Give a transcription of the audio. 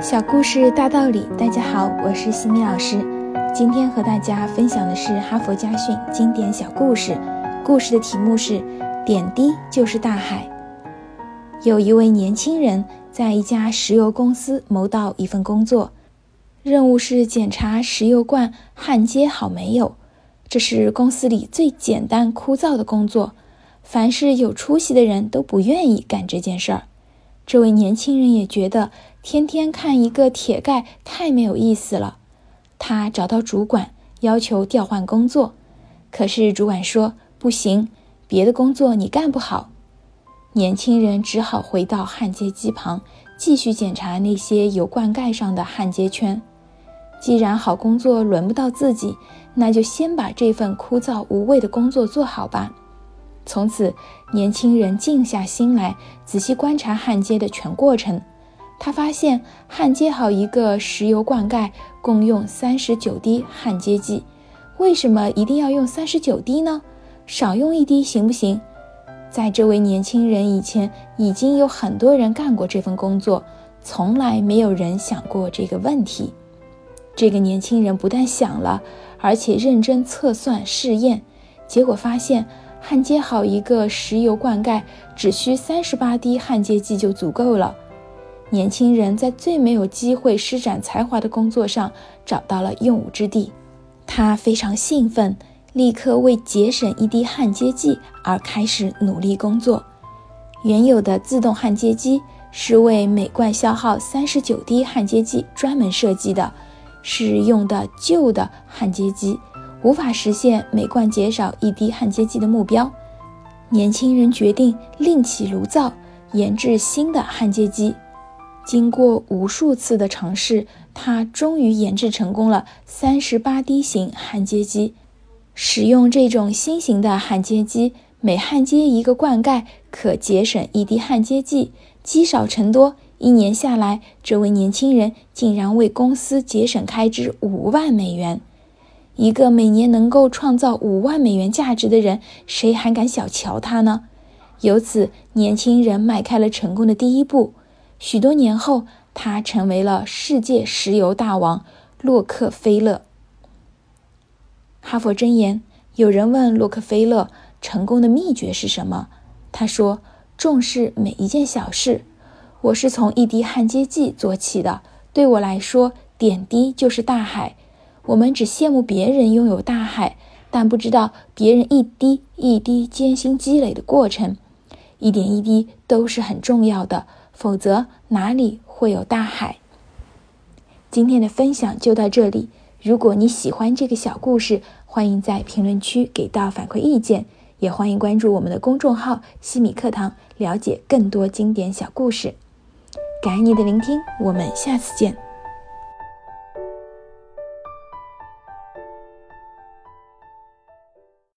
小故事大道理，大家好，我是西米老师。今天和大家分享的是哈佛家训经典小故事，故事的题目是“点滴就是大海”。有一位年轻人在一家石油公司谋到一份工作，任务是检查石油罐焊接好没有。这是公司里最简单枯燥的工作，凡是有出息的人都不愿意干这件事儿。这位年轻人也觉得天天看一个铁盖太没有意思了，他找到主管要求调换工作，可是主管说不行，别的工作你干不好。年轻人只好回到焊接机旁，继续检查那些油罐盖上的焊接圈。既然好工作轮不到自己，那就先把这份枯燥无味的工作做好吧。从此，年轻人静下心来，仔细观察焊接的全过程。他发现，焊接好一个石油罐盖共用三十九滴焊接剂。为什么一定要用三十九滴呢？少用一滴行不行？在这位年轻人以前，已经有很多人干过这份工作，从来没有人想过这个问题。这个年轻人不但想了，而且认真测算试验，结果发现。焊接好一个石油罐盖只需三十八滴焊接剂就足够了。年轻人在最没有机会施展才华的工作上找到了用武之地，他非常兴奋，立刻为节省一滴焊接剂而开始努力工作。原有的自动焊接机是为每罐消耗三十九滴焊接剂专门设计的，是用的旧的焊接机。无法实现每罐减少一滴焊接剂的目标，年轻人决定另起炉灶，研制新的焊接机。经过无数次的尝试，他终于研制成功了三十八滴型焊接机。使用这种新型的焊接机，每焊接一个罐盖可节省一滴焊接剂，积少成多，一年下来，这位年轻人竟然为公司节省开支五万美元。一个每年能够创造五万美元价值的人，谁还敢小瞧他呢？由此，年轻人迈开了成功的第一步。许多年后，他成为了世界石油大王洛克菲勒。哈佛箴言：有人问洛克菲勒成功的秘诀是什么？他说：“重视每一件小事。我是从一滴焊接剂做起的，对我来说，点滴就是大海。”我们只羡慕别人拥有大海，但不知道别人一滴一滴艰辛积累的过程，一点一滴都是很重要的，否则哪里会有大海？今天的分享就到这里。如果你喜欢这个小故事，欢迎在评论区给到反馈意见，也欢迎关注我们的公众号“西米课堂”，了解更多经典小故事。感恩你的聆听，我们下次见。